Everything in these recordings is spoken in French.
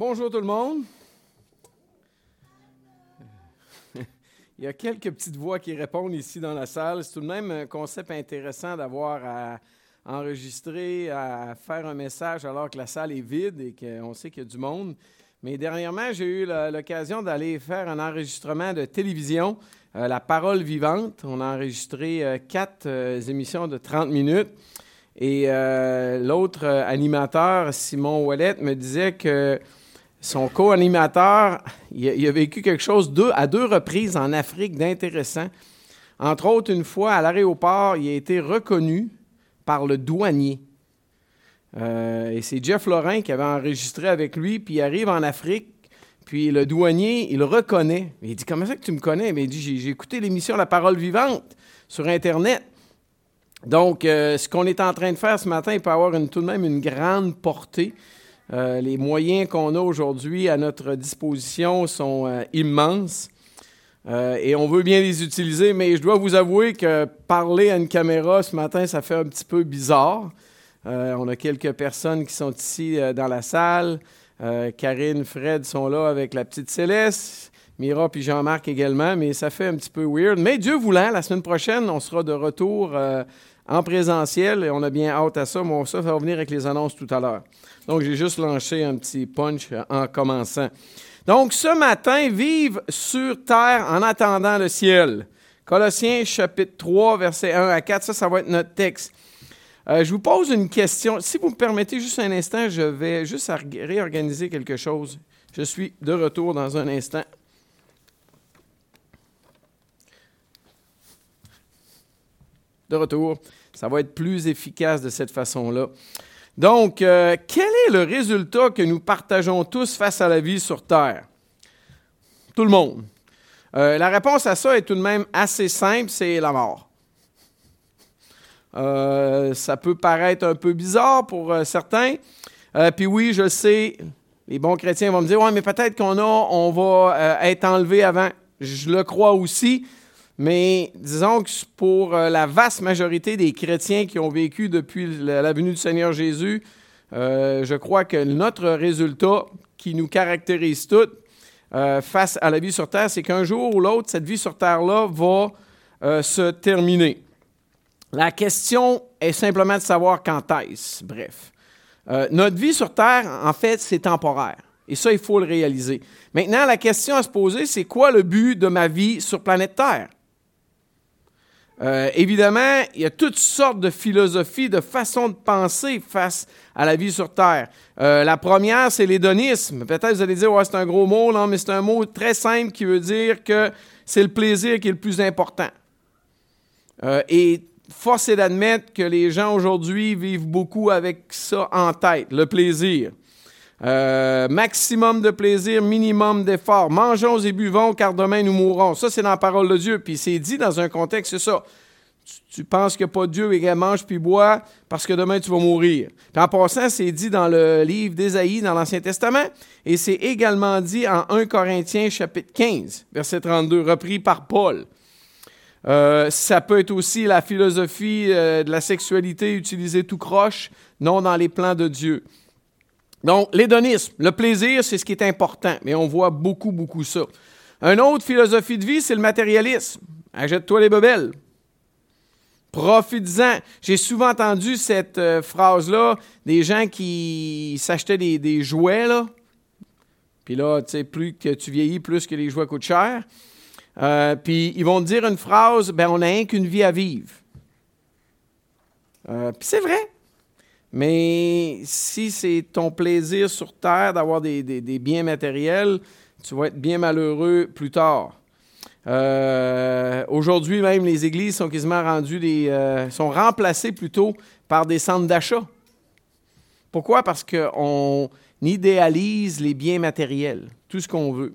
Bonjour tout le monde. Il y a quelques petites voix qui répondent ici dans la salle. C'est tout de même un concept intéressant d'avoir à enregistrer, à faire un message alors que la salle est vide et qu'on sait qu'il y a du monde. Mais dernièrement, j'ai eu l'occasion d'aller faire un enregistrement de télévision, euh, La Parole vivante. On a enregistré euh, quatre euh, émissions de 30 minutes. Et l'autre animateur, Simon Wallet, me disait que son co-animateur, il, a vécu quelque chose à deux reprises en Afrique d'intéressant. Entre autres, une fois à l'aéroport, il a été reconnu par le douanier. Euh, et c'est Jeff Lorrain qui avait enregistré avec lui, puis il arrive en Afrique, puis le douanier, il le reconnaît. Il dit Comment ça que tu me connais? Mais Il dit J'ai écouté l'émission La Parole Vivante sur Internet. Donc, euh, ce qu'on est en train de faire ce matin, il peut avoir tout de même une grande portée. Euh, les moyens qu'on a aujourd'hui à notre disposition sont euh, immenses euh, et on veut bien les utiliser, mais je dois vous avouer que parler à une caméra ce matin, ça fait un petit peu bizarre. on a quelques personnes qui sont ici dans la salle. Karine, Fred sont là avec la petite Céleste. Mira puis Jean-Marc également, mais ça fait un petit peu weird. Mais Dieu voulant, la semaine prochaine, on sera de retour en présentiel et on a bien hâte à ça. Mais ça va venir avec les annonces tout à l'heure. Donc, j'ai juste lancé un petit punch en commençant. Donc, ce matin, vive sur terre en attendant le ciel. Colossiens chapitre 3, versets 1 à 4, ça, ça va être notre texte. Euh, je vous pose une question. Si vous me permettez juste un instant, je vais juste réorganiser quelque chose. Je suis de retour dans un instant. De retour. Ça va être plus efficace de cette façon-là. Donc, euh, quel est le résultat que nous partageons tous face à la vie sur Terre? Tout le monde. Euh, la réponse à ça est tout de même assez simple, c'est la mort. Euh, ça peut paraître un peu bizarre pour certains. Puis oui, je sais, les bons chrétiens vont me dire, ouais, mais peut-être qu'on a, on va être enlevé avant. Je le crois aussi. Mais disons que pour euh, la vaste majorité des chrétiens qui ont vécu depuis la venue du Seigneur Jésus, euh, je crois que notre résultat qui nous caractérise tous euh, face à la vie sur Terre, c'est qu'un jour ou l'autre, cette vie sur Terre-là va se terminer. La question est simplement de savoir quand est-ce. Bref. notre vie sur Terre, en fait, c'est temporaire. Et ça, il faut le réaliser. Maintenant, la question à se poser, c'est quoi le but de ma vie sur planète Terre? Euh, évidemment, il y a toutes sortes de philosophies, de façons de penser face à la vie sur Terre. Euh, la première, c'est l'hédonisme. Peut-être vous allez dire, ouais, c'est un gros mot, non, mais c'est un mot très simple qui veut dire que c'est le plaisir qui est le plus important. Euh, et force est d'admettre que les gens aujourd'hui vivent beaucoup avec ça en tête, le plaisir. Maximum de plaisir, minimum d'effort. Mangeons et buvons, car demain nous mourrons. Ça, c'est dans la parole de Dieu. Puis c'est dit dans un contexte, c'est ça tu penses que pas Dieu et mange puis bois parce que demain tu vas mourir. en passant, c'est dit dans le livre d'Ésaïe dans l'Ancien Testament et c'est également dit en 1 Corinthiens chapitre 15, verset 32, repris par Paul. Euh, ça peut être aussi la philosophie euh, de la sexualité utilisée tout croche, non dans les plans de Dieu. Donc, l'hédonisme, le plaisir, c'est ce qui est important, mais on voit beaucoup, beaucoup ça. Une autre philosophie de vie, c'est le matérialisme. Achète-toi les bebelles. Profites-en. J'ai souvent entendu cette euh, phrase-là, des gens qui s'achetaient des, jouets, là. Puis là, tu sais, plus que tu vieillis, plus que les jouets coûtent cher. Euh, puis ils vont dire une phrase, ben on n'a rien qu'une vie à vivre. Euh, puis c'est vrai. Mais si c'est ton plaisir sur Terre d'avoir des, des biens matériels, tu vas être bien malheureux plus tard. Euh, aujourd'hui même, les églises sont quasiment rendues des, euh, sont remplacées plutôt par des centres d'achat. Pourquoi? Parce qu'on idéalise les biens matériels, tout ce qu'on veut.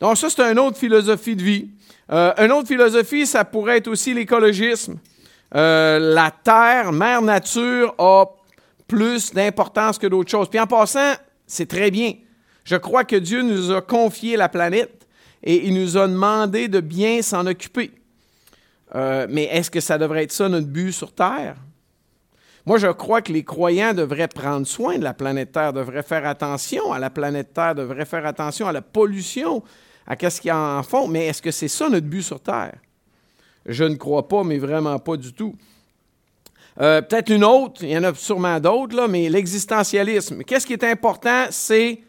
Donc ça, c'est une autre philosophie de vie. Euh, une autre philosophie, ça pourrait être aussi l'écologisme. la terre, mère nature, a plus d'importance que d'autres choses. Puis en passant, c'est très bien. Je crois que Dieu nous a confié la planète et il nous a demandé de bien s'en occuper. Euh, mais est-ce que ça devrait être ça notre but sur Terre? Moi, je crois que les croyants devraient prendre soin de la planète Terre, devraient faire attention à la planète Terre, devraient faire attention à la pollution, à ce qu'ils en font. Mais est-ce que c'est ça notre but sur Terre? Je ne crois pas, mais vraiment pas du tout. Euh, peut-être une autre, il y en a sûrement d'autres, mais l'existentialisme. Qu'est-ce qui est important? C'est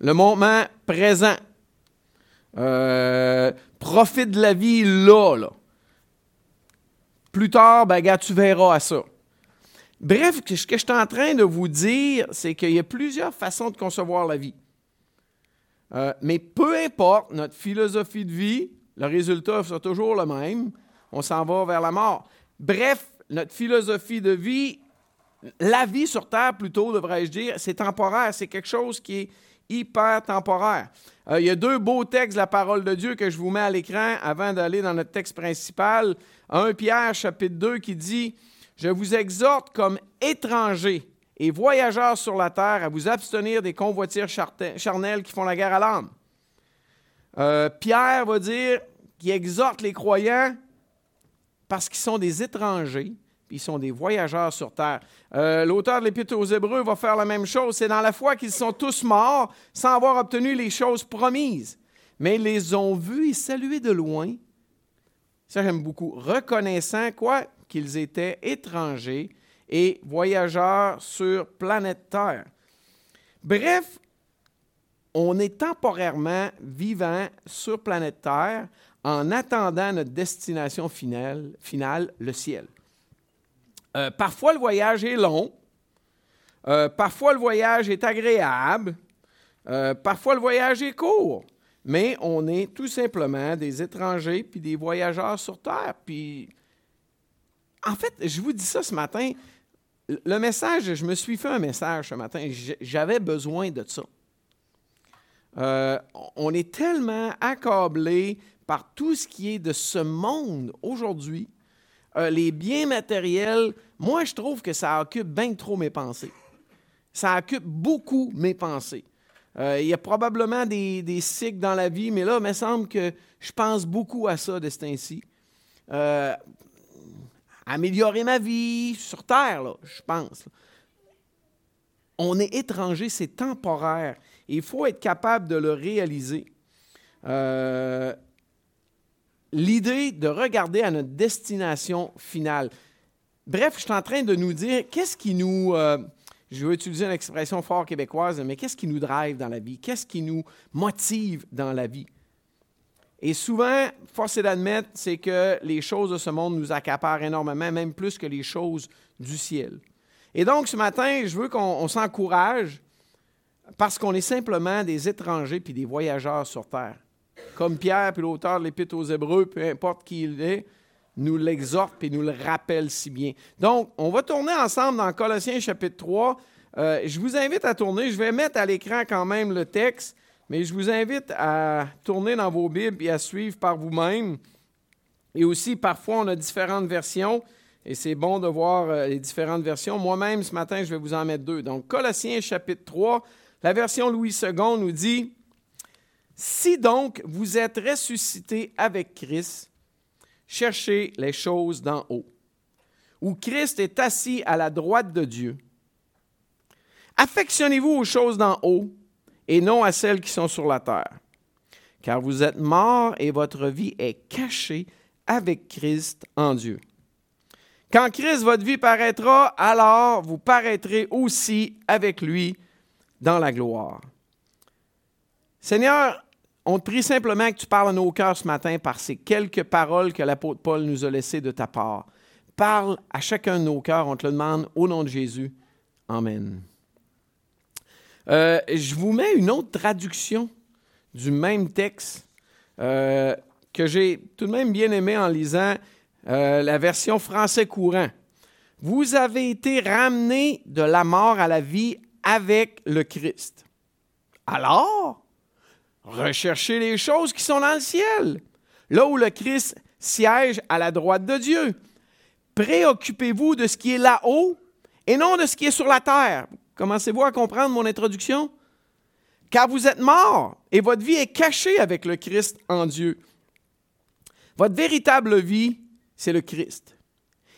le moment présent. Euh, profite de la vie là, là. Plus tard, ben, gars, tu verras à ça. Bref, ce que je suis en train de vous dire, c'est qu'il y a plusieurs façons de concevoir la vie. Euh, mais peu importe notre philosophie de vie, le résultat sera toujours le même. On s'en va vers la mort. Bref, notre philosophie de vie, la vie sur Terre plutôt, devrais-je dire, c'est temporaire. C'est quelque chose qui est hyper temporaire. Euh, il y a deux beaux textes de la parole de Dieu que je vous mets à l'écran avant d'aller dans notre texte principal. 1 Pierre chapitre 2 qui dit, Je vous exhorte comme étrangers et voyageurs sur la terre à vous abstenir des convoitières charnelles qui font la guerre à l'âme. Euh, Pierre va dire qu'il exhorte les croyants parce qu'ils sont des étrangers, puis ils sont des voyageurs sur terre. Euh, l'auteur de l'Épître aux Hébreux va faire la même chose. C'est dans la foi qu'ils sont tous morts sans avoir obtenu les choses promises. Mais ils les ont vus et salués de loin. Ça, j'aime beaucoup. Reconnaissant quoi? Qu'ils étaient étrangers et voyageurs sur planète Terre. Bref, on est temporairement vivant sur planète Terre en attendant notre destination finale, finale le ciel. Euh, parfois, le voyage est long. Euh, parfois, le voyage est agréable. Euh, parfois, le voyage est court. Mais on est tout simplement des étrangers puis des voyageurs sur Terre. Puis, en fait, je vous dis ça ce matin. Le message, je me suis fait un message ce matin. J'avais besoin de ça. on est tellement accablé par tout ce qui est de ce monde aujourd'hui, euh, les biens matériels, moi, je trouve que ça occupe bien trop mes pensées. Ça occupe beaucoup mes pensées. Euh, il y a probablement des, cycles dans la vie, mais là, il me semble que je pense beaucoup à ça de ce temps-ci. Euh, améliorer ma vie sur Terre, là, je pense. On est étranger, c'est temporaire. il faut être capable de le réaliser l'idée de regarder à notre destination finale. Bref, je suis en train de nous dire qu'est-ce qui nous, euh, je vais utiliser une expression fort québécoise, mais qu'est-ce qui nous drive dans la vie? Qu'est-ce qui nous motive dans la vie? Et souvent, force est d'admettre, c'est que les choses de ce monde nous accaparent énormément, même plus que les choses du ciel. Et donc, ce matin, je veux qu'on s'encourage parce qu'on est simplement des étrangers puis des voyageurs sur Terre comme Pierre, puis l'auteur de l'Épître aux Hébreux, peu importe qui il est, nous l'exhorte et nous le rappelle si bien. Donc, on va tourner ensemble dans Colossiens chapitre 3. Euh, je vous invite à tourner. Je vais mettre à l'écran quand même le texte, mais je vous invite à tourner dans vos Bibles et à suivre par vous-même. Et aussi, parfois, on a différentes versions et c'est bon de voir euh, les différentes versions. Moi-même, ce matin, je vais vous en mettre deux. Donc, Colossiens chapitre 3, la version Louis II nous dit si donc vous êtes ressuscité avec Christ, cherchez les choses d'en haut, où Christ est assis à la droite de Dieu. Affectionnez-vous aux choses d'en haut et non à celles qui sont sur la terre, car vous êtes morts et votre vie est cachée avec Christ en Dieu. Quand Christ, votre vie paraîtra, alors vous paraîtrez aussi avec lui dans la gloire. Seigneur, on te prie simplement que tu parles à nos cœurs ce matin par ces quelques paroles que l'apôtre Paul nous a laissées de ta part. Parle à chacun de nos cœurs, on te le demande au nom de Jésus. Amen. Euh, je vous mets une autre traduction du même texte euh, que j'ai tout de même bien aimé en lisant euh, la version français courant. Vous avez été ramenés de la mort à la vie avec le Christ. Alors, Recherchez les choses qui sont dans le ciel, là où le Christ siège à la droite de Dieu. Préoccupez-vous de ce qui est là-haut et non de ce qui est sur la terre. Commencez-vous à comprendre mon introduction? Car vous êtes morts et votre vie est cachée avec le Christ en Dieu. Votre véritable vie, c'est le Christ.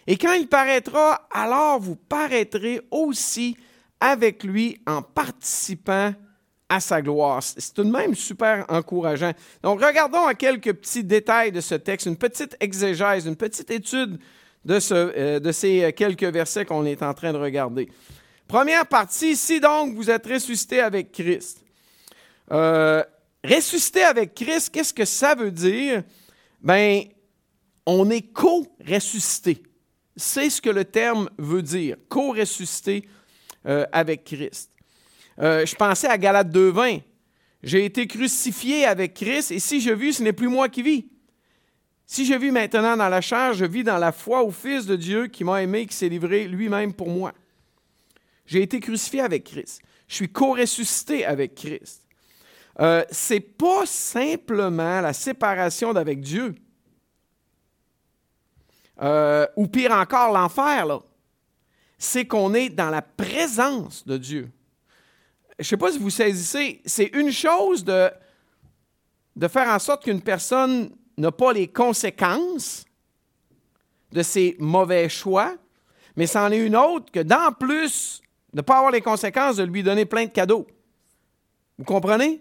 Et quand il paraîtra, alors vous paraîtrez aussi avec lui en participant à sa gloire. C'est tout de même super encourageant. Donc, regardons à quelques petits détails de ce texte, une petite exégèse, une petite étude de, euh, ces quelques versets qu'on est en train de regarder. Première partie, si donc vous êtes ressuscité avec Christ. Euh, ressuscité avec Christ, qu'est-ce que ça veut dire? Bien, on est co-ressuscité. C'est ce que le terme veut dire, co-ressuscité euh, avec Christ. Euh, je pensais à Galate 2.20. J'ai été crucifié avec Christ et si je vis, ce n'est plus moi qui vis. Si je vis maintenant dans la chair, je vis dans la foi au Fils de Dieu qui m'a aimé, qui s'est livré lui-même pour moi. J'ai été crucifié avec Christ. Je suis co-ressuscité avec Christ. Euh, Ce n'est pas simplement la séparation d'avec Dieu. Euh, ou pire encore, l'enfer. C'est qu'on est dans la présence de Dieu je ne sais pas si vous saisissez, c'est une chose de, de faire en sorte qu'une personne n'a pas les conséquences de ses mauvais choix, mais c'en est une autre que d'en plus de ne pas avoir les conséquences de lui donner plein de cadeaux. Vous comprenez?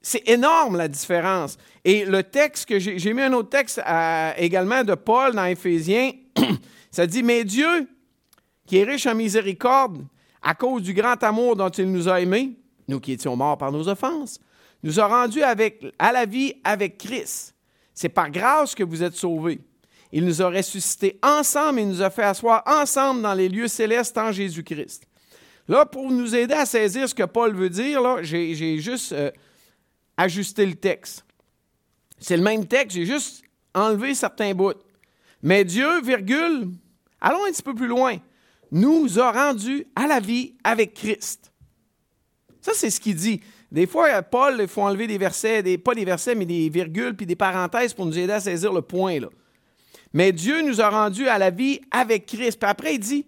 C'est énorme la différence. Et le texte que j'ai mis un autre texte également de Paul dans Éphésiens, ça dit, mais Dieu, qui est riche en miséricorde, à cause du grand amour dont il nous a aimés, nous qui étions morts par nos offenses, nous a rendus à la vie avec Christ. C'est par grâce que vous êtes sauvés. Il nous a ressuscités ensemble et nous a fait asseoir ensemble dans les lieux célestes en Jésus-Christ. Là, pour nous aider à saisir ce que Paul veut dire, j'ai juste euh, ajusté le texte. C'est le même texte, j'ai juste enlevé certains bouts. Mais Dieu, virgule, allons un petit peu plus loin nous a rendus à la vie avec Christ. Ça, c'est ce qu'il dit. Des fois, Paul, il faut enlever des versets, pas des versets, mais des virgules puis des parenthèses pour nous aider à saisir le point. Mais Dieu nous a rendus à la vie avec Christ. Puis après, il dit,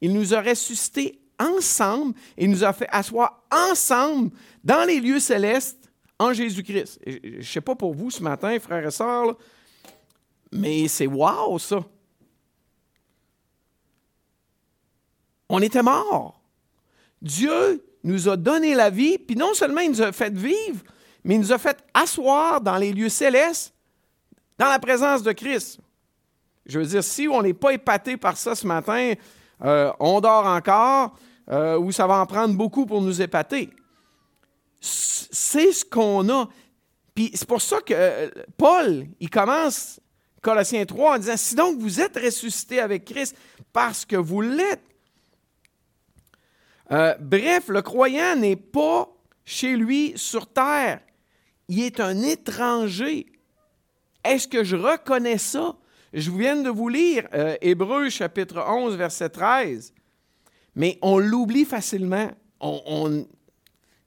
il nous a ressuscités ensemble et nous a fait asseoir ensemble dans les lieux célestes en Jésus-Christ. Je ne sais pas pour vous ce matin, frères et sœurs, mais c'est wow ça. On était morts. Dieu nous a donné la vie, puis non seulement il nous a fait vivre, mais il nous a fait asseoir dans les lieux célestes, dans la présence de Christ. Je veux dire, si on n'est pas épaté par ça ce matin, euh, on dort encore, euh, ou ça va en prendre beaucoup pour nous épater. C'est ce qu'on a. Puis c'est pour ça que euh, Paul, il commence Colossiens 3 en disant, si donc vous êtes ressuscité avec Christ parce que vous l'êtes, euh, bref, le croyant n'est pas chez lui sur terre. Il est un étranger. Est-ce que je reconnais ça? Je viens de vous lire euh, Hébreu chapitre 11, verset 13. Mais on l'oublie facilement.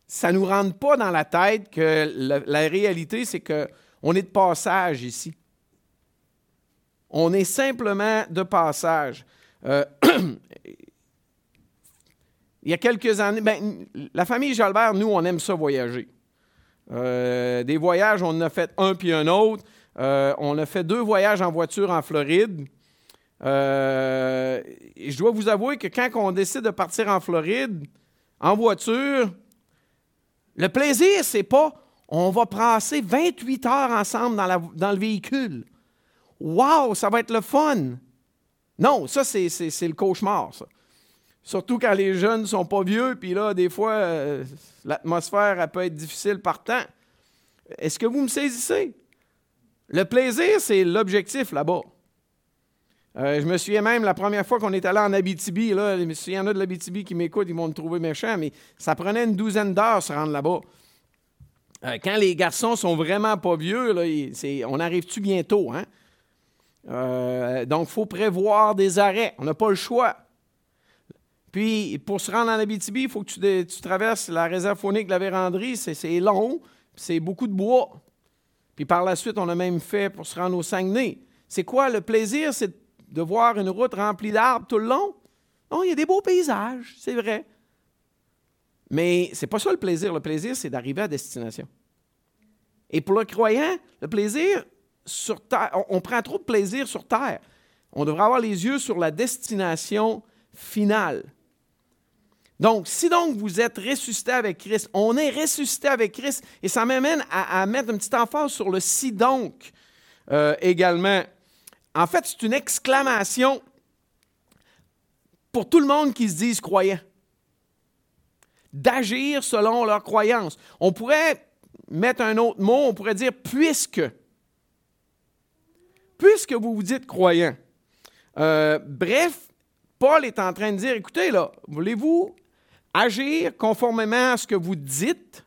Ça ne nous rentre pas dans la tête que la, réalité, c'est qu'on est de passage ici. On est simplement de passage. Euh, il y a quelques années, ben, la famille Jalbert, nous, on aime ça voyager. Euh, des voyages, on en a fait un puis un autre. Euh, on a fait deux voyages en voiture en Floride. Euh, je dois vous avouer que quand on décide de partir en Floride, en voiture, le plaisir, c'est pas on va passer 28 heures ensemble dans, dans le véhicule. Wow, ça va être le fun. Non, ça, c'est le cauchemar, ça. Surtout quand les jeunes ne sont pas vieux, puis là, des fois, euh, l'atmosphère peut être difficile par temps. Est-ce que vous me saisissez? Le plaisir, c'est l'objectif là-bas. Euh, je me souviens même la première fois qu'on est allé en Abitibi, là, s'il y en a de l'Abitibi qui m'écoutent, ils vont me trouver méchant, mais ça prenait une douzaine d'heures se rendre là-bas. Euh, quand les garçons sont vraiment pas vieux, on arrive-tu bientôt? Hein? donc, il faut prévoir des arrêts. On n'a pas le choix. Puis, pour se rendre en Abitibi, il faut que tu, traverses la réserve faunique de la Vérandrie. C'est long, c'est beaucoup de bois. Puis par la suite, on a même fait pour se rendre au Saguenay. C'est quoi le plaisir? C'est de voir une route remplie d'arbres tout le long? Non, il y a des beaux paysages, c'est vrai. Mais c'est pas ça le plaisir. Le plaisir, c'est d'arriver à destination. Et pour le croyant, le plaisir sur terre, on, on prend trop de plaisir sur terre. On devrait avoir les yeux sur la destination finale. Donc, si donc vous êtes ressuscité avec Christ, on est ressuscité avec Christ, et ça m'amène à, mettre un petit emphase sur le si donc euh, également. En fait, c'est une exclamation pour tout le monde qui se dise croyant. D'agir selon leur croyance. On pourrait mettre un autre mot, on pourrait dire puisque. Puisque vous vous dites croyant. Euh, bref, Paul est en train de dire, écoutez là, voulez-vous agir conformément à ce que vous dites?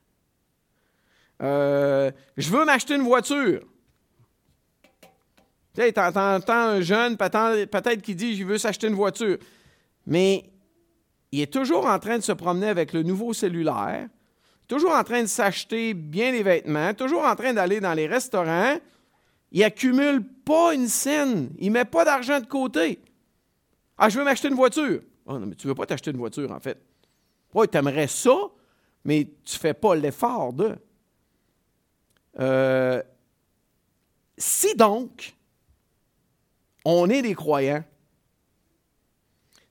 Euh, je veux m'acheter une voiture. Tu sais, entends un jeune peut-être qui dit, je veux s'acheter une voiture. Mais il est toujours en train de se promener avec le nouveau cellulaire, toujours en train de s'acheter bien des vêtements, toujours en train d'aller dans les restaurants. Il accumule pas une scène. Il met pas d'argent de côté. Ah, je veux m'acheter une voiture. Oh, non, mais tu veux pas t'acheter une voiture, en fait. Oui, tu aimerais ça, mais tu ne fais pas l'effort de. Euh, si donc, on est des croyants,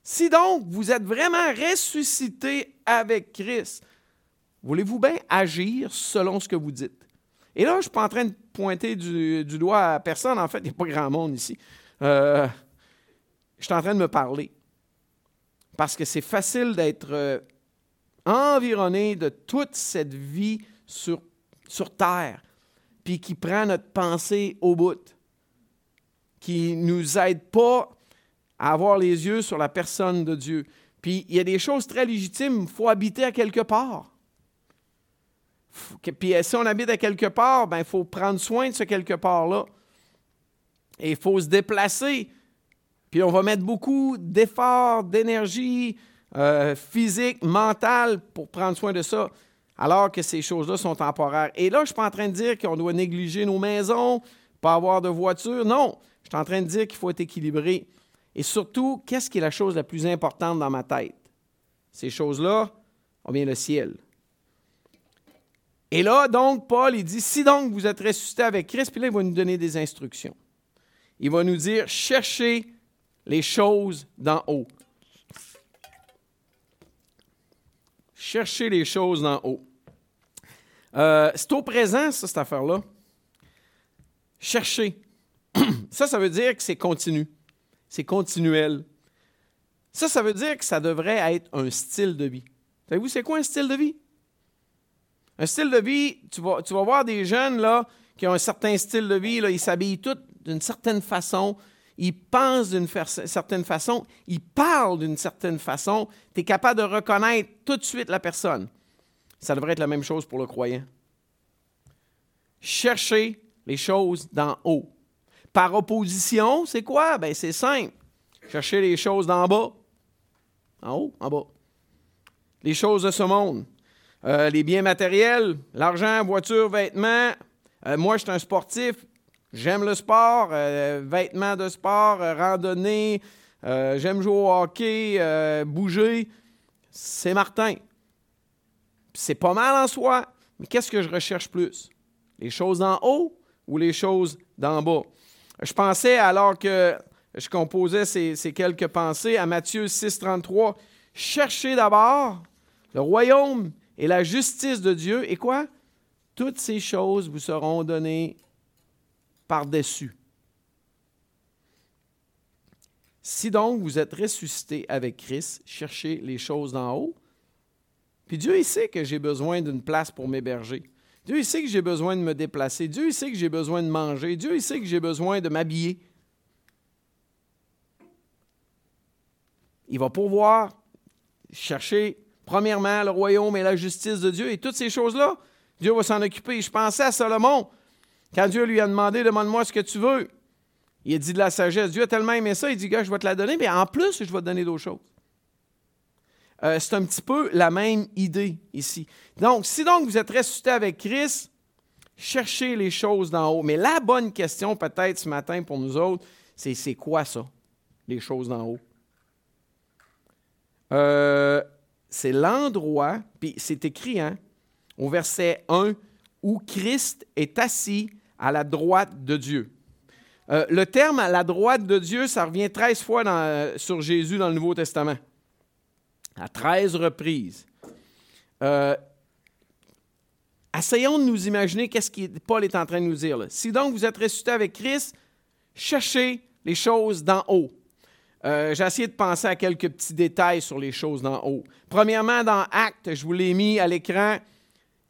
si donc vous êtes vraiment ressuscité avec Christ, voulez-vous bien agir selon ce que vous dites? Et là, je ne suis pas en train de pointer du, doigt à personne. En fait, il n'y a pas grand monde ici. Euh, je suis en train de me parler. Parce que c'est facile d'être euh, environné de toute cette vie sur, terre, puis qui prend notre pensée au bout, qui ne nous aide pas à avoir les yeux sur la personne de Dieu. Puis il y a des choses très légitimes, il faut habiter à quelque part. Puis si on habite à quelque part, ben, il faut prendre soin de ce quelque part-là. Et il faut se déplacer. Puis on va mettre beaucoup d'efforts, d'énergie euh, physique, mentale pour prendre soin de ça, alors que ces choses-là sont temporaires. Et là, je ne suis pas en train de dire qu'on doit négliger nos maisons, pas avoir de voiture. Non, je suis en train de dire qu'il faut être équilibré. Et surtout, qu'est-ce qui est la chose la plus importante dans ma tête? Ces choses-là, on vient le ciel. Et là, donc, Paul, il dit, si donc vous êtes ressuscité avec Christ, puis là, il va nous donner des instructions. Il va nous dire, cherchez les choses d'en haut. Cherchez les choses d'en haut. Euh, c'est au présent, ça, cette affaire-là. Chercher. Ça, ça veut dire que c'est continu. C'est continuel. Ça, ça veut dire que ça devrait être un style de vie. Savez-vous, c'est quoi un style de vie? Un style de vie, tu vas, tu vas voir des jeunes là, qui ont un certain style de vie, là, ils s'habillent tous d'une certaine façon, ils pensent d'une certaine façon, ils parlent d'une certaine façon, tu es capable de reconnaître tout de suite la personne. Ça devrait être la même chose pour le croyant. Chercher les choses d'en haut. Par opposition, c'est quoi? Ben, c'est simple. Chercher les choses d'en bas. En haut, en bas. Les choses de ce monde. Euh, les biens matériels, l'argent, voiture, vêtements. Euh, moi, je suis un sportif. J'aime le sport, euh, vêtements de sport, randonnée. J'aime jouer au hockey, bouger. C'est Martin. C'est pas mal en soi, mais qu'est-ce que je recherche plus? Les choses d'en haut ou les choses d'en bas? Je pensais, alors que je composais ces, ces quelques pensées, à Matthieu 6, 33, cherchez d'abord le royaume et la justice de Dieu, et quoi? Toutes ces choses vous seront données par-dessus. Si donc vous êtes ressuscité avec Christ, cherchez les choses d'en haut. Puis Dieu, sait que j'ai besoin d'une place pour m'héberger. Dieu, sait que j'ai besoin de me déplacer. Dieu, sait que j'ai besoin de manger. Dieu, sait que j'ai besoin de m'habiller. Il va pouvoir chercher Premièrement, le royaume et la justice de Dieu et toutes ces choses-là, Dieu va s'en occuper. Je pensais à Salomon, quand Dieu lui a demandé Demande-moi ce que tu veux. Il a dit de la sagesse. Dieu a tellement aimé ça, il dit Gars, je vais te la donner, mais en plus, je vais te donner d'autres choses. Euh, c'est un petit peu la même idée ici. Donc, si donc vous êtes ressuscité avec Christ, cherchez les choses d'en haut. Mais la bonne question, peut-être ce matin pour nous autres, c'est c'est quoi ça, les choses d'en haut? Euh, c'est l'endroit, puis c'est écrit hein, au verset 1, où Christ est assis à la droite de Dieu. Euh, le terme à la droite de Dieu, ça revient 13 fois dans, sur Jésus dans le Nouveau Testament. À 13 reprises. Euh, essayons de nous imaginer qu'est-ce que Paul est en train de nous dire. Si donc vous êtes ressuscité avec Christ, cherchez les choses d'en haut. Euh, j'ai essayé de penser à quelques petits détails sur les choses d'en haut. Premièrement, dans Actes, je vous l'ai mis à l'écran,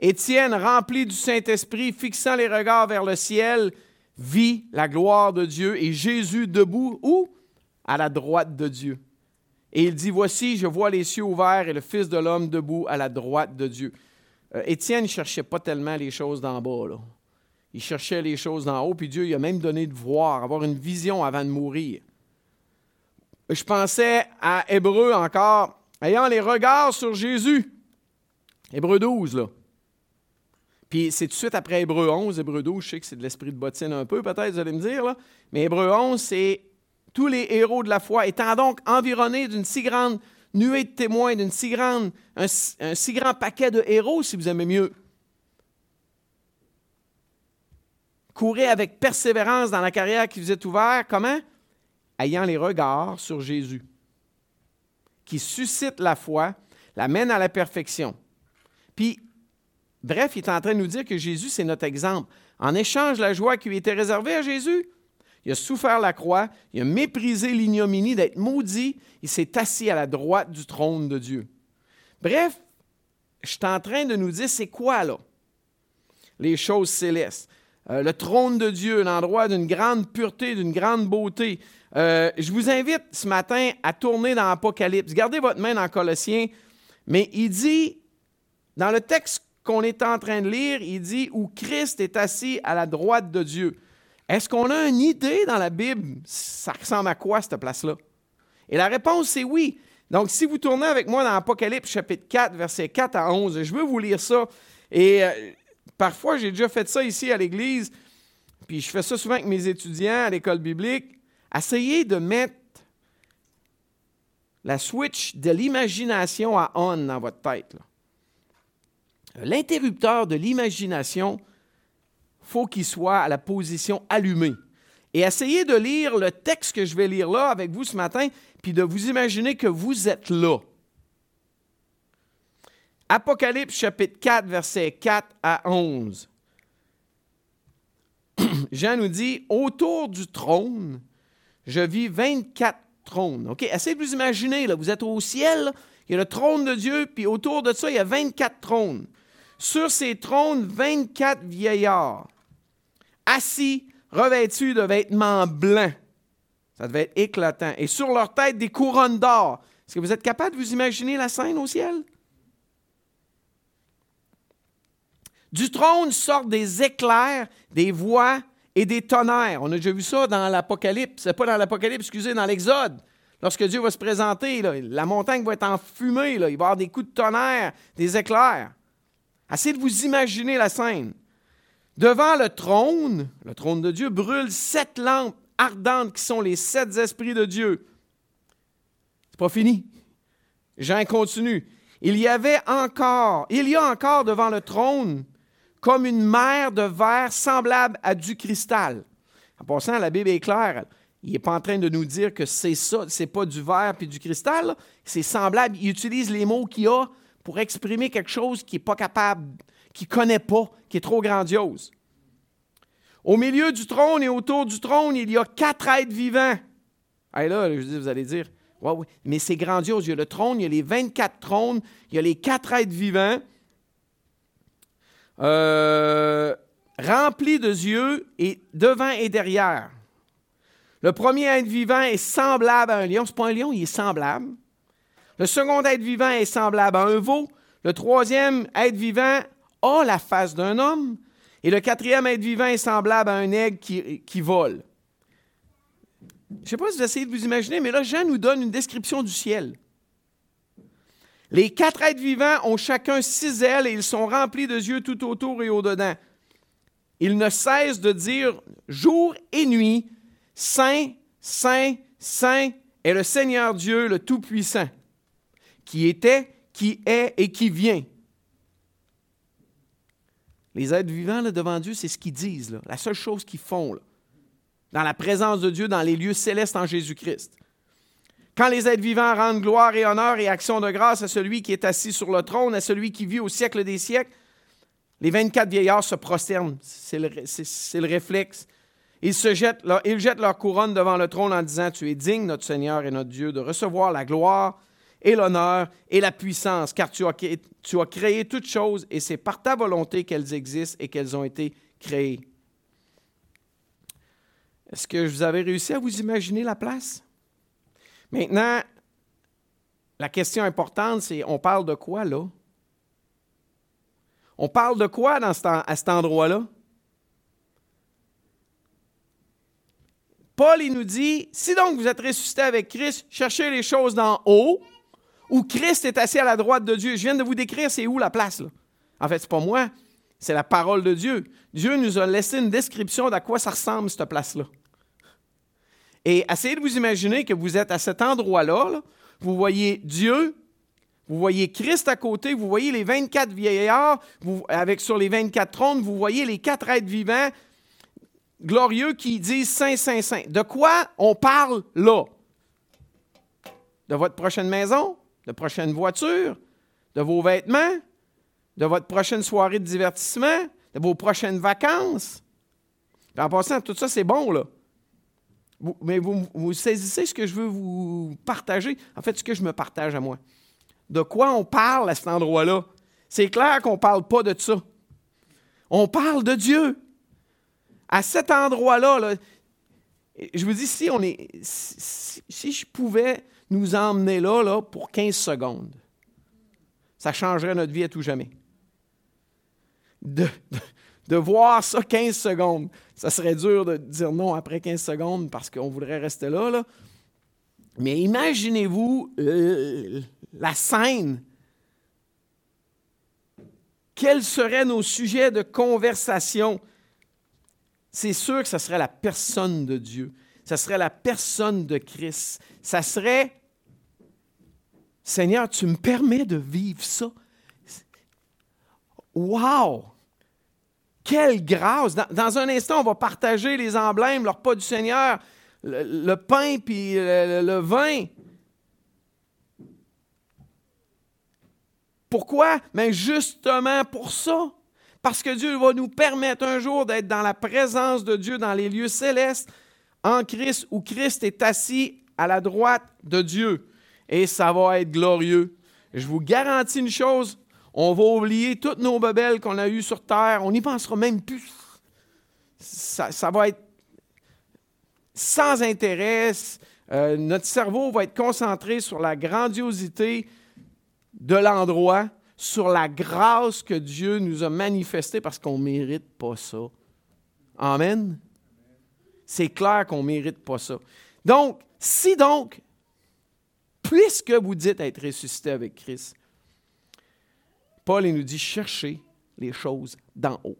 Étienne, rempli du Saint-Esprit, fixant les regards vers le ciel, vit la gloire de Dieu et Jésus debout, où? À la droite de Dieu. Et il dit, voici, je vois les cieux ouverts et le Fils de l'homme debout à la droite de Dieu. Euh, Étienne ne cherchait pas tellement les choses d'en bas. Là. Il cherchait les choses d'en haut, puis Dieu lui a même donné de voir, avoir une vision avant de mourir. Je pensais à Hébreu encore, ayant les regards sur Jésus. Hébreu 12, là. Puis c'est tout de suite après Hébreu 11, Hébreu 12, je sais que c'est de l'esprit de bottine un peu, peut-être, vous allez me dire, là. mais Hébreu 11, c'est tous les héros de la foi, étant donc environnés d'une si grande nuée de témoins, d'une si grand paquet de héros, si vous aimez mieux. Courez avec persévérance dans la carrière qui vous est ouverte, comment? Ayant les regards sur Jésus, qui suscite la foi, l'amène à la perfection. Puis Bref, il est en train de nous dire que Jésus, c'est notre exemple. En échange la joie qui lui était réservée à Jésus, il a souffert la croix, il a méprisé l'ignominie d'être maudit, il s'est assis à la droite du trône de Dieu. Bref, je suis en train de nous dire, c'est quoi là? Les choses célestes. Euh, le trône de Dieu, l'endroit d'une grande pureté, d'une grande beauté. Euh, je vous invite ce matin à tourner dans l'Apocalypse. Gardez votre main dans Colossiens, mais il dit, dans le texte qu'on est en train de lire, il dit où Christ est assis à la droite de Dieu. Est-ce qu'on a une idée dans la Bible, ça ressemble à quoi cette place-là? Et la réponse, c'est oui. Donc, si vous tournez avec moi dans Apocalypse chapitre 4, versets 4 à 11, je veux vous lire ça. Et euh, parfois, j'ai déjà fait ça ici à l'Église, puis je fais ça souvent avec mes étudiants à l'école biblique. Essayez de mettre la switch de l'imagination à on dans votre tête. L'interrupteur de l'imagination, faut qu'il soit à la position allumée. Et essayez de lire le texte que je vais lire là avec vous ce matin, puis de vous imaginer que vous êtes là. Apocalypse chapitre 4, versets 4 à 11. Jean nous dit, autour du trône, je vis 24 trônes. OK? Essayez de vous imaginer, là, vous êtes au ciel, il y a le trône de Dieu, puis autour de ça, il y a 24 trônes. Sur ces trônes, 24 vieillards, assis, revêtus de vêtements blancs. Ça devait être éclatant. Et sur leur tête, des couronnes d'or. Est-ce que vous êtes capable de vous imaginer la scène au ciel? Du trône sortent des éclairs, des voix et des tonnerres. On a déjà vu ça dans l'Apocalypse. C'est pas dans l'Apocalypse, excusez, dans l'Exode. Lorsque Dieu va se présenter, la montagne va être en fumée, il va y avoir des coups de tonnerre, des éclairs. Essayez de vous imaginer la scène. Devant le trône, le trône de Dieu, brûlent sept lampes ardentes qui sont les sept esprits de Dieu. C'est pas fini. Jean continue. Il y avait encore, il y a encore devant le trône comme une mer de verre semblable à du cristal. En passant, la Bible est claire. Il n'est pas en train de nous dire que c'est ça, c'est pas du verre puis du cristal. C'est semblable. Il utilise les mots qu'il a pour exprimer quelque chose qui n'est pas capable, qui ne connaît pas, qui est trop grandiose. Au milieu du trône et autour du trône, il y a quatre êtres vivants. Et là, je dis, vous allez dire, mais c'est grandiose. Il y a le trône, il y a les 24 trônes, il y a les quatre êtres vivants, euh, remplis de yeux et devant et derrière. Le premier être vivant est semblable à un lion. Ce n'est pas un lion, il est semblable. Le second être vivant est semblable à un veau. Le troisième être vivant a la face d'un homme. Et le quatrième être vivant est semblable à un aigle qui, vole. Je ne sais pas si vous essayez de vous imaginer, mais là, Jean nous donne une description du ciel. Les quatre êtres vivants ont chacun six ailes et ils sont remplis de yeux tout autour et au-dedans. Ils ne cessent de dire jour et nuit, Saint, Saint, Saint est le Seigneur Dieu, le Tout-Puissant qui était, qui est et qui vient. Les êtres vivants là, devant Dieu, c'est ce qu'ils disent, la seule chose qu'ils font. Dans la présence de Dieu, dans les lieux célestes en Jésus-Christ. Quand les êtres vivants rendent gloire et honneur et action de grâce à celui qui est assis sur le trône, à celui qui vit au siècle des siècles, les 24 vieillards se prosternent. C'est le, le, réflexe. Ils, se jettent, ils jettent leur couronne devant le trône en disant, Tu es digne, notre Seigneur et notre Dieu, de recevoir la gloire et l'honneur et la puissance, car tu as, tu as créé toutes choses et c'est par ta volonté qu'elles existent et qu'elles ont été créées. Est-ce que vous avez réussi à vous imaginer la place? Maintenant, la question importante, c'est on parle de quoi là? On parle de quoi dans à cet endroit-là? Paul, il nous dit, si donc vous êtes ressuscité avec Christ, cherchez les choses d'en haut, où Christ est assis à la droite de Dieu. Je viens de vous décrire, c'est où la place, là? En fait, c'est pas moi, c'est la parole de Dieu. Dieu nous a laissé une description d'à quoi ça ressemble, cette place-là. Et essayez de vous imaginer que vous êtes à cet endroit-là, vous voyez Dieu, vous voyez Christ à côté, vous voyez les 24 vieillards, avec sur les 24 trônes, vous voyez les quatre êtres vivants glorieux qui disent Saint, Saint, Saint. De quoi on parle là? De votre prochaine maison? De prochaine voiture? De vos vêtements? De votre prochaine soirée de divertissement? De vos prochaines vacances? en passant, tout ça, c'est bon, là mais vous, saisissez ce que je veux vous partager, en fait, ce que je me partage à moi. De quoi on parle à cet endroit-là? C'est clair qu'on ne parle pas de ça. On parle de Dieu. À cet endroit-là, je vous dis, si, on est, si, je pouvais nous emmener là, là pour 15 secondes, ça changerait notre vie à tout jamais. de, de voir ça 15 secondes. Ça serait dur de dire non après 15 secondes parce qu'on voudrait rester là. Mais imaginez-vous euh, la scène. Quels seraient nos sujets de conversation? C'est sûr que ce serait la personne de Dieu. Ce serait la personne de Christ. Ça serait, Seigneur, tu me permets de vivre ça. Wow! Quelle grâce! Dans, un instant, on va partager les emblèmes, leur pas du Seigneur, le, pain puis le, vin. Pourquoi? Mais justement pour ça. Parce que Dieu va nous permettre un jour d'être dans la présence de Dieu dans les lieux célestes, en Christ, où Christ est assis à la droite de Dieu. Et ça va être glorieux. Je vous garantis une chose, on va oublier toutes nos bebelles qu'on a eues sur Terre. On n'y pensera même plus. Ça, va être sans intérêt. Euh, notre cerveau va être concentré sur la grandiosité de l'endroit, sur la grâce que Dieu nous a manifestée parce qu'on ne mérite pas ça. Amen. C'est clair qu'on ne mérite pas ça. Donc, si donc, puisque vous dites être ressuscité avec Christ, Paul nous dit chercher les choses d'en haut.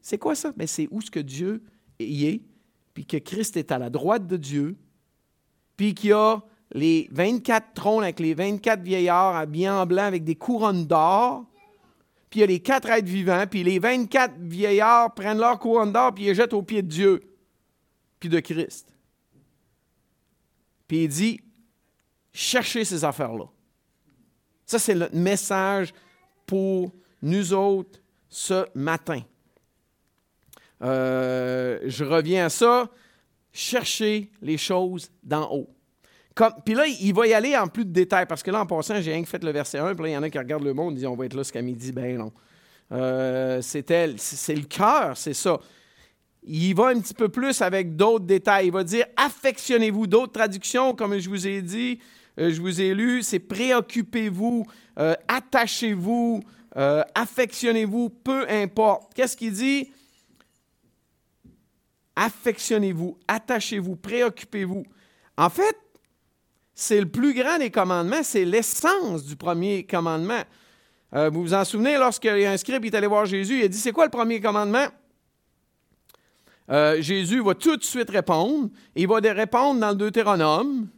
C'est quoi ça? Ben, c'est où ce que Dieu y est, puis que Christ est à la droite de Dieu, puis qu'il y a les 24 trônes avec les 24 vieillards habillés en blanc avec des couronnes d'or, puis il y a les quatre êtres vivants, puis les 24 vieillards prennent leur couronne d'or, puis ils les jettent aux pieds de Dieu, puis de Christ. Puis il dit, cherchez ces affaires-là. Ça, c'est le message pour nous autres ce matin. Euh, je reviens à ça. Chercher les choses d'en haut. Puis là, il va y aller en plus de détails, parce que là, en passant, j'ai rien que fait le verset 1, puis là, il y en a qui regardent le monde et disent on va être là jusqu'à midi. Ben non. Euh, c'est le cœur, c'est ça. Il va un petit peu plus avec d'autres détails. Il va dire affectionnez-vous. D'autres traductions, comme je vous ai dit, euh, je vous ai lu, c'est préoccupez-vous, euh, attachez-vous, euh, affectionnez-vous, peu importe. Qu'est-ce qu'il dit? Affectionnez-vous, attachez-vous, préoccupez-vous. En fait, c'est le plus grand des commandements, c'est l'essence du premier commandement. vous vous en souvenez, lorsqu'il y a un scribe est allé voir Jésus, il a dit, c'est quoi le premier commandement? Jésus va tout de suite répondre. Il va répondre dans le Deutéronome.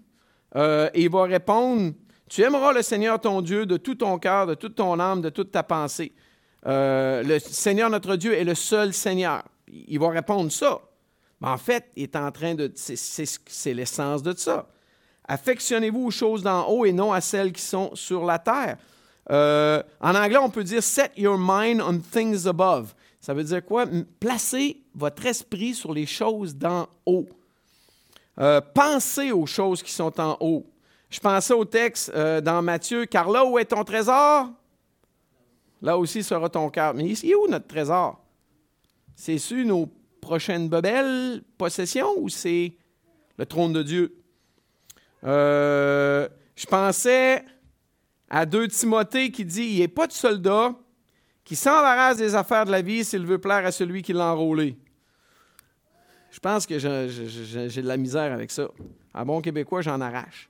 Euh, il va répondre Tu aimeras le Seigneur ton Dieu de tout ton cœur, de toute ton âme, de toute ta pensée. Euh, le Seigneur notre Dieu est le seul Seigneur. Il va répondre ça. Mais en fait, il est en train de. C'est l'essence de ça. Affectionnez-vous aux choses d'en haut et non à celles qui sont sur la terre. Euh, en anglais, on peut dire set your mind on things above. Ça veut dire quoi? Placez votre esprit sur les choses d'en haut. Euh, pensez aux choses qui sont en haut. Je pensais au texte euh, dans Matthieu, car là où est ton trésor, là aussi sera ton cœur. Mais ici, où notre trésor? C'est sur nos prochaines bebelles, possessions, ou c'est le trône de Dieu? Euh, je pensais à 2 Timothée qui dit, il a pas de soldat qui s'embarrasse des affaires de la vie s'il veut plaire à celui qui l'a enrôlé. Je pense que j'ai de la misère avec ça. À bon québécois, j'en arrache.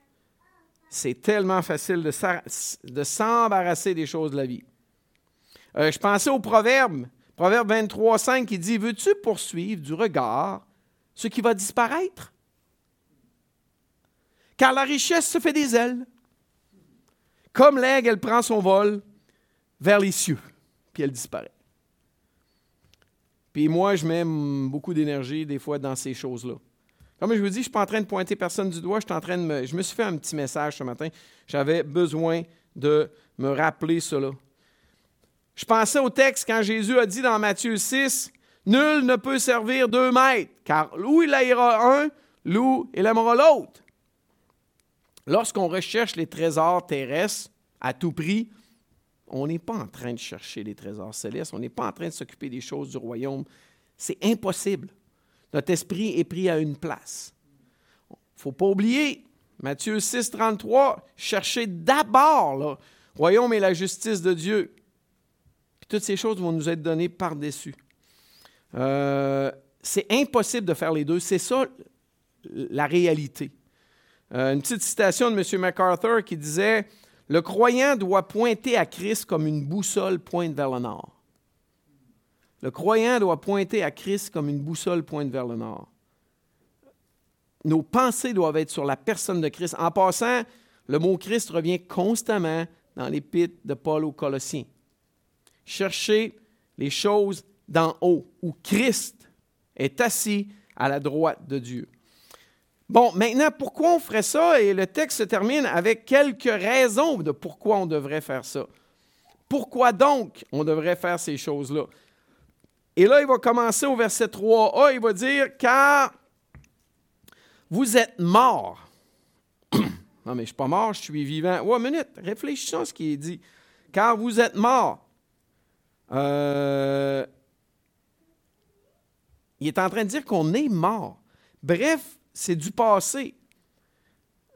C'est tellement facile de s'embarrasser des choses de la vie. Euh, je pensais au proverbe, proverbe 23, 5, qui dit Veux-tu poursuivre du regard ce qui va disparaître? Car la richesse se fait des ailes. Comme l'aigle, elle prend son vol vers les cieux, puis elle disparaît. Puis moi, je mets beaucoup d'énergie des fois dans ces choses-là. Comme je vous dis, je ne suis pas en train de pointer personne du doigt, je, suis en de me, je suis fait un petit message ce matin. J'avais besoin de me rappeler cela. Je pensais au texte quand Jésus a dit dans Matthieu 6, Nul ne peut servir deux maîtres, car où il haïra un, l'où il aimera l'autre. Lorsqu'on recherche les trésors terrestres à tout prix, on n'est pas en train de chercher les trésors célestes, on n'est pas en train de s'occuper des choses du royaume. C'est impossible. Notre esprit est pris à une place. Il ne faut pas oublier, Matthieu 6, 33, cherchez d'abord le royaume et la justice de Dieu. Toutes ces choses vont nous être données par-dessus. Euh, c'est impossible de faire les deux. C'est ça la réalité. Euh, une petite citation de M. MacArthur qui disait le croyant doit pointer à Christ comme une boussole pointe vers le nord. Le croyant doit pointer à Christ comme une boussole pointe vers le nord. Nos pensées doivent être sur la personne de Christ. En passant, le mot Christ revient constamment dans l'épître de Paul aux Colossiens. Cherchez les choses d'en haut, où Christ est assis à la droite de Dieu. Bon, maintenant, pourquoi on ferait ça? Et le texte se termine avec quelques raisons de pourquoi on devrait faire ça. Pourquoi donc on devrait faire ces choses-là? Et là, il va commencer au verset 3a, il va dire, car vous êtes morts. non, mais je ne suis pas mort, je suis vivant. Ouais, minute, réfléchissons à ce qui dit. Car vous êtes morts. Euh, il est en train de dire qu'on est mort. Bref, c'est du passé.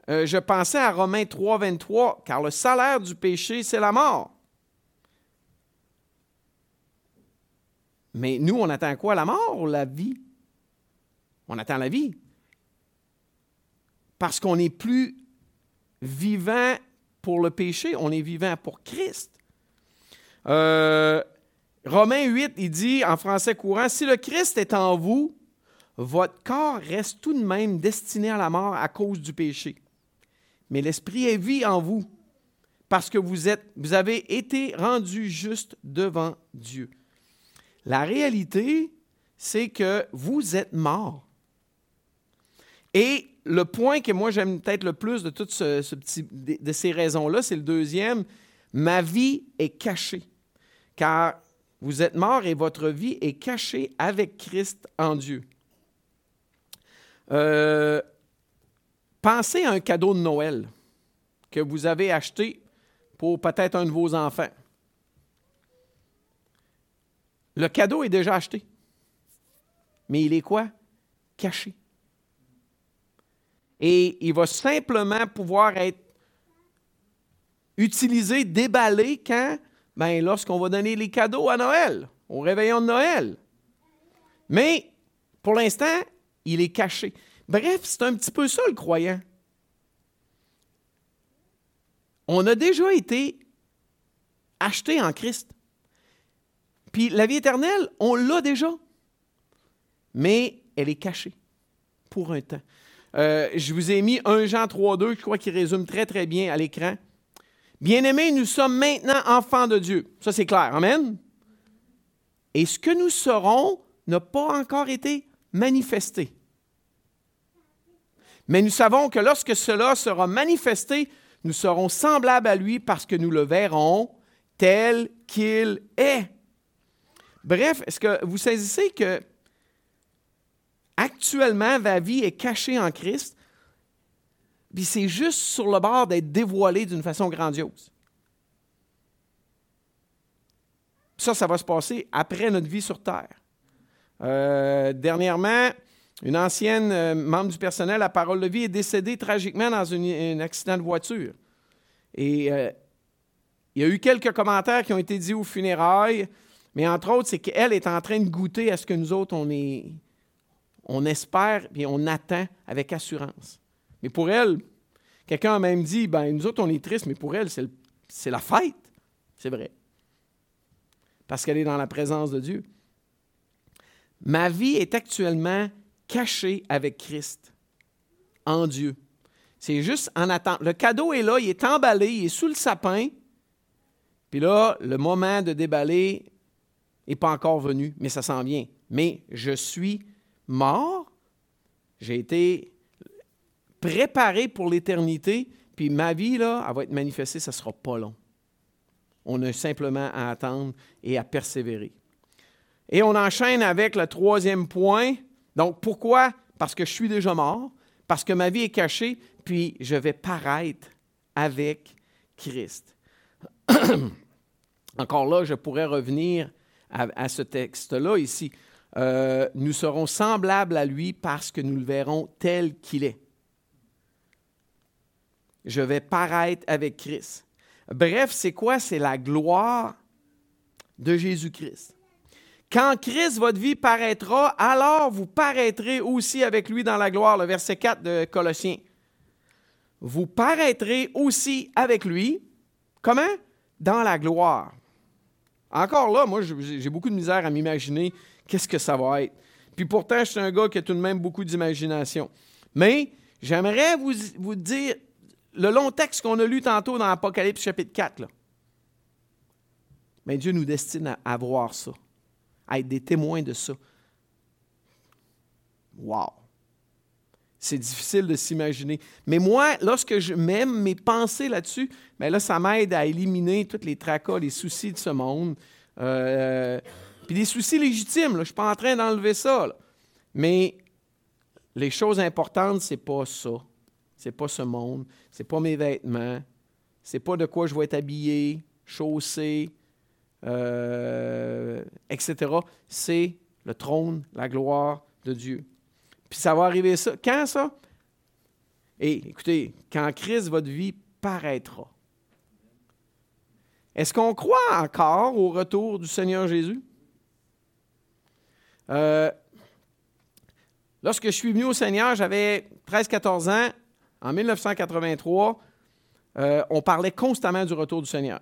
Euh, je pensais à Romains 3, 23, car le salaire du péché, c'est la mort. Mais nous, on attend quoi? La mort ou la vie? On attend la vie. Parce qu'on n'est plus vivant pour le péché, on est vivant pour Christ. Euh, Romains 8, il dit en français courant, si le Christ est en vous, votre corps reste tout de même destiné à la mort à cause du péché. Mais l'Esprit est vie en vous parce que vous, êtes, vous avez été rendu juste devant Dieu. La réalité, c'est que vous êtes mort. Et le point que moi j'aime peut-être le plus de toutes de ces raisons-là, c'est le deuxième. Ma vie est cachée. Car vous êtes mort et votre vie est cachée avec Christ en Dieu. Euh, pensez à un cadeau de Noël que vous avez acheté pour peut-être un de vos enfants. Le cadeau est déjà acheté. Mais il est quoi? Caché. Et il va simplement pouvoir être utilisé, déballé quand? Ben, lorsqu'on va donner les cadeaux à Noël, au réveillon de Noël. Mais pour l'instant, il est caché. Bref, c'est un petit peu ça le croyant. On a déjà été acheté en Christ. Puis la vie éternelle, on l'a déjà. Mais elle est cachée pour un temps. Euh, je vous ai mis 1 Jean 3.2, je crois qu'il résume très très bien à l'écran. Bien-aimés, nous sommes maintenant enfants de Dieu. Ça, c'est clair. Amen. Et ce que nous serons n'a pas encore été manifester. Mais nous savons que lorsque cela sera manifesté, nous serons semblables à lui parce que nous le verrons tel qu'il est. Bref, est-ce que vous saisissez que actuellement, ma vie est cachée en Christ, puis c'est juste sur le bord d'être dévoilé d'une façon grandiose? Ça, ça va se passer après notre vie sur Terre. Euh, dernièrement, une ancienne euh, membre du personnel à Parole de vie est décédée tragiquement dans un accident de voiture. Et euh, il y a eu quelques commentaires qui ont été dits aux funérailles, mais entre autres, c'est qu'elle est en train de goûter à ce que nous autres, on, est, on espère et on attend avec assurance. Mais pour elle, quelqu'un a même dit, ben nous autres, on est tristes, mais pour elle, c'est la fête. C'est vrai. Parce qu'elle est dans la présence de Dieu. Ma vie est actuellement cachée avec Christ, en Dieu. C'est juste en attente. Le cadeau est là, il est emballé, il est sous le sapin. Puis là, le moment de déballer n'est pas encore venu, mais ça s'en vient. Mais je suis mort, j'ai été préparé pour l'éternité, puis ma vie, là, elle va être manifestée, ça ne sera pas long. On a simplement à attendre et à persévérer. Et on enchaîne avec le troisième point. Donc, pourquoi? Parce que je suis déjà mort, parce que ma vie est cachée, puis je vais paraître avec Christ. Encore là, je pourrais revenir à, ce texte-là ici. Euh, nous serons semblables à lui parce que nous le verrons tel qu'il est. Je vais paraître avec Christ. Bref, c'est quoi? C'est la gloire de Jésus-Christ. Quand Christ, votre vie, paraîtra, alors vous paraîtrez aussi avec lui dans la gloire. Le verset 4 de Colossiens. Vous paraîtrez aussi avec lui. Comment? Dans la gloire. Encore là, moi, j'ai beaucoup de misère à m'imaginer qu'est-ce que ça va être. Puis pourtant, je suis un gars qui a tout de même beaucoup d'imagination. Mais j'aimerais vous, dire le long texte qu'on a lu tantôt dans Apocalypse chapitre 4. Là. Mais Dieu nous destine à voir ça, à être des témoins de ça. Wow! C'est difficile de s'imaginer. Mais moi, lorsque je m'aime mes pensées là-dessus, bien là, ça m'aide à éliminer tous les tracas, les soucis de ce monde. Euh, puis des soucis légitimes, je ne suis pas en train d'enlever ça. Mais les choses importantes, c'est pas ça. C'est pas ce monde. C'est pas mes vêtements. C'est pas de quoi je vais être habillé, chaussé, euh, etc. C'est le trône, la gloire de Dieu. Puis ça va arriver ça. Quand ça? Et écoutez, quand Christ, votre vie paraîtra. Est-ce qu'on croit encore au retour du Seigneur Jésus? Euh, lorsque je suis venu au Seigneur, j'avais 13-14 ans. En 1983, euh, on parlait constamment du retour du Seigneur.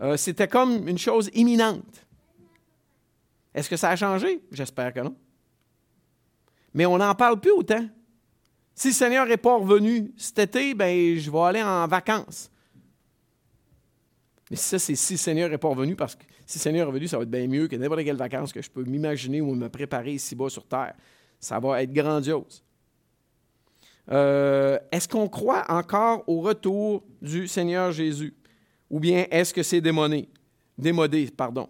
Euh, c'était comme une chose imminente. Est-ce que ça a changé? J'espère que non mais on n'en parle plus autant. Si le Seigneur n'est pas revenu cet été, ben, je vais aller en vacances. Mais ça, c'est si le Seigneur n'est pas revenu, parce que si le Seigneur est revenu, ça va être bien mieux que n'importe quelle vacances que je peux m'imaginer ou me préparer ici-bas sur terre. Ça va être grandiose. Euh, est-ce qu'on croit encore au retour du Seigneur Jésus? Ou bien est-ce que c'est démodé? Démodé, pardon?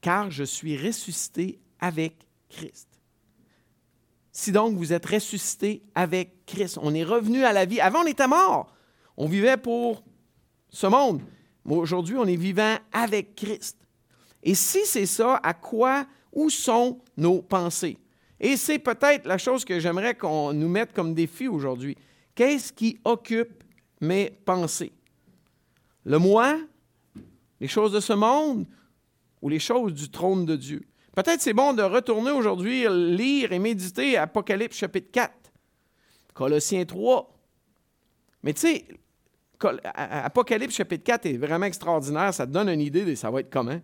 Car je suis ressuscité avec Christ. Si donc vous êtes ressuscité avec Christ, on est revenu à la vie. Avant, on était mort. On vivait pour ce monde. Mais aujourd'hui, on est vivant avec Christ. Et si c'est ça, à quoi, où sont nos pensées? Et c'est peut-être la chose que j'aimerais qu'on nous mette comme défi aujourd'hui. Qu'est-ce qui occupe mes pensées? Le moi, les choses de ce monde ou les choses du trône de Dieu? Peut-être c'est bon de retourner aujourd'hui lire et méditer Apocalypse chapitre 4, Colossiens 3. Mais tu sais, Apocalypse chapitre 4 est vraiment extraordinaire, ça te donne une idée de ça va être comment.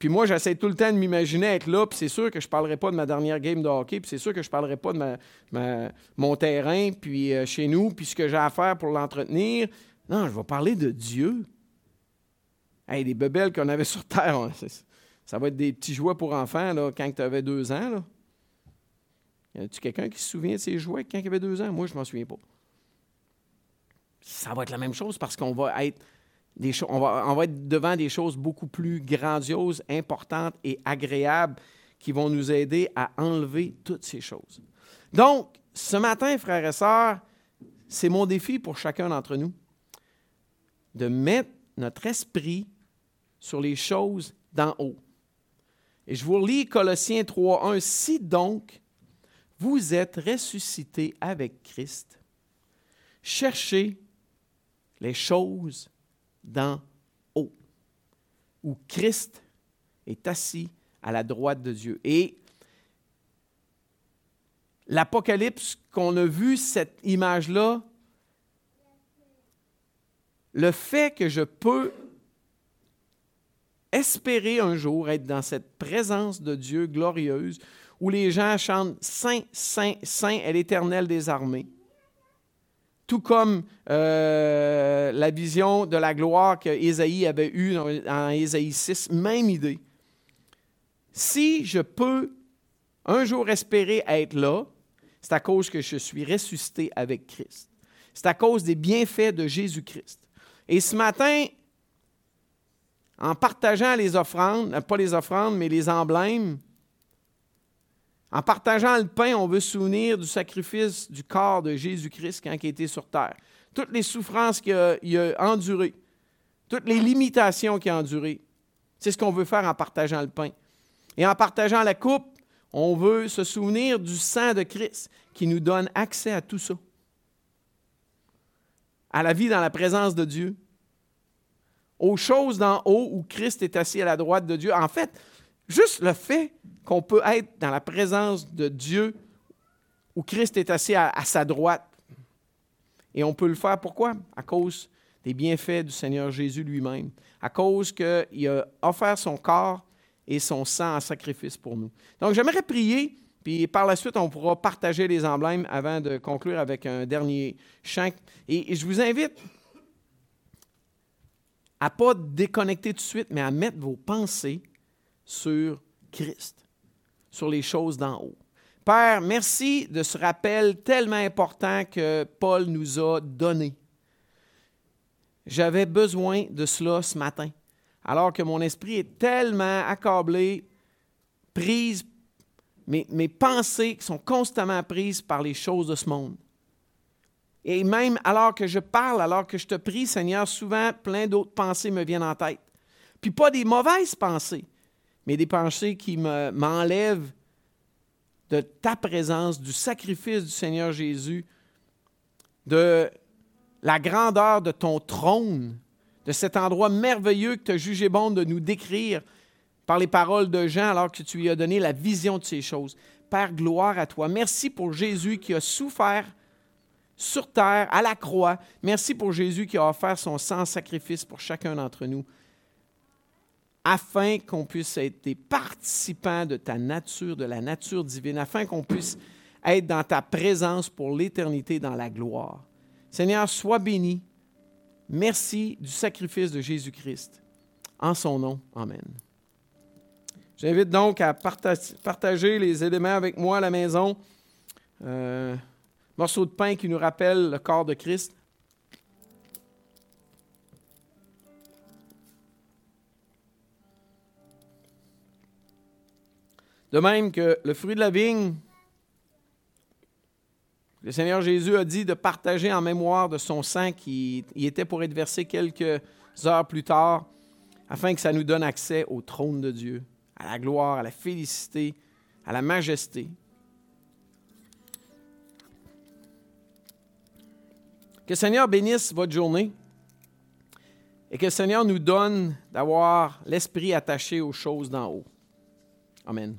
Puis moi, j'essaie tout le temps de m'imaginer être là, puis c'est sûr que je ne parlerai pas de ma dernière game de hockey, puis c'est sûr que je ne parlerai pas de mon terrain, puis euh, chez nous, puis ce que j'ai à faire pour l'entretenir. Non, je vais parler de Dieu. Hey, les bebelles qu'on avait sur Terre, Ça va être des petits jouets pour enfants là, quand tu avais deux ans. Là. Y a-tu quelqu'un qui se souvient de ces jouets quand il avait deux ans? Moi, je ne m'en souviens pas. Ça va être la même chose parce qu'on va être devant des choses beaucoup plus grandioses, importantes et agréables qui vont nous aider à enlever toutes ces choses. Donc, ce matin, frères et sœurs, c'est mon défi pour chacun d'entre nous de mettre notre esprit sur les choses d'en haut. Et je vous lis Colossiens 3.1. Si donc vous êtes ressuscité avec Christ, cherchez les choses d'en haut, où Christ est assis à la droite de Dieu. Et l'Apocalypse, qu'on a vu cette image-là, le fait que je peux espérer un jour être dans cette présence de Dieu glorieuse, où les gens chantent Saint, Saint, Saint est l'Éternel des armées, tout comme euh, la vision de la gloire que Ésaïe avait eue en Ésaïe 6, même idée. Si je peux un jour espérer être là, c'est à cause que je suis ressuscité avec Christ. C'est à cause des bienfaits de Jésus-Christ. Et ce matin, en partageant les offrandes, pas les offrandes, mais les emblèmes, en partageant le pain, on veut se souvenir du sacrifice du corps de Jésus-Christ quand il était sur terre. Toutes les souffrances qu'il a, a endurées, toutes les limitations qu'il a endurées. C'est ce qu'on veut faire en partageant le pain. Et en partageant la coupe, on veut se souvenir du sang de Christ qui nous donne accès à tout ça. À la vie dans la présence de Dieu. Aux choses d'en haut où Christ est assis à la droite de Dieu. En fait, juste le fait qu'on peut être dans la présence de Dieu où Christ est assis à, sa droite. Et on peut le faire pourquoi? À cause des bienfaits du Seigneur Jésus lui-même. À cause qu'il a offert son corps et son sang en sacrifice pour nous. Donc, j'aimerais prier, puis par la suite, on pourra partager les emblèmes avant de conclure avec un dernier chant. Et, je vous invite à ne pas déconnecter tout de suite, mais à mettre vos pensées sur Christ, sur les choses d'en haut. Père, merci de ce rappel tellement important que Paul nous a donné. J'avais besoin de cela ce matin alors que mon esprit est tellement accablé, prise, mes, pensées sont constamment prises par les choses de ce monde. Et même alors que je parle, alors que je te prie, Seigneur, souvent plein d'autres pensées me viennent en tête. Puis pas des mauvaises pensées, mais des pensées qui m'enlèvent de ta présence, du sacrifice du Seigneur Jésus, de la grandeur de ton trône de cet endroit merveilleux que tu as jugé bon de nous décrire par les paroles de Jean alors que tu lui as donné la vision de ces choses. Père, gloire à toi. Merci pour Jésus qui a souffert sur terre, à la croix. Merci pour Jésus qui a offert son sang sacrifice pour chacun d'entre nous, afin qu'on puisse être des participants de ta nature, de la nature divine, afin qu'on puisse être dans ta présence pour l'éternité dans la gloire. Seigneur, sois béni. Merci du sacrifice de Jésus-Christ. En son nom, Amen. J'invite donc à partager les éléments avec moi à la maison. Euh, morceau de pain qui nous rappelle le corps de Christ. De même que le fruit de la vigne, le Seigneur Jésus a dit de partager en mémoire de son sang qui était pour être versé quelques heures plus tard, afin que ça nous donne accès au trône de Dieu, à la gloire, à la félicité, à la majesté. Que le Seigneur bénisse votre journée et que le Seigneur nous donne d'avoir l'esprit attaché aux choses d'en haut. Amen.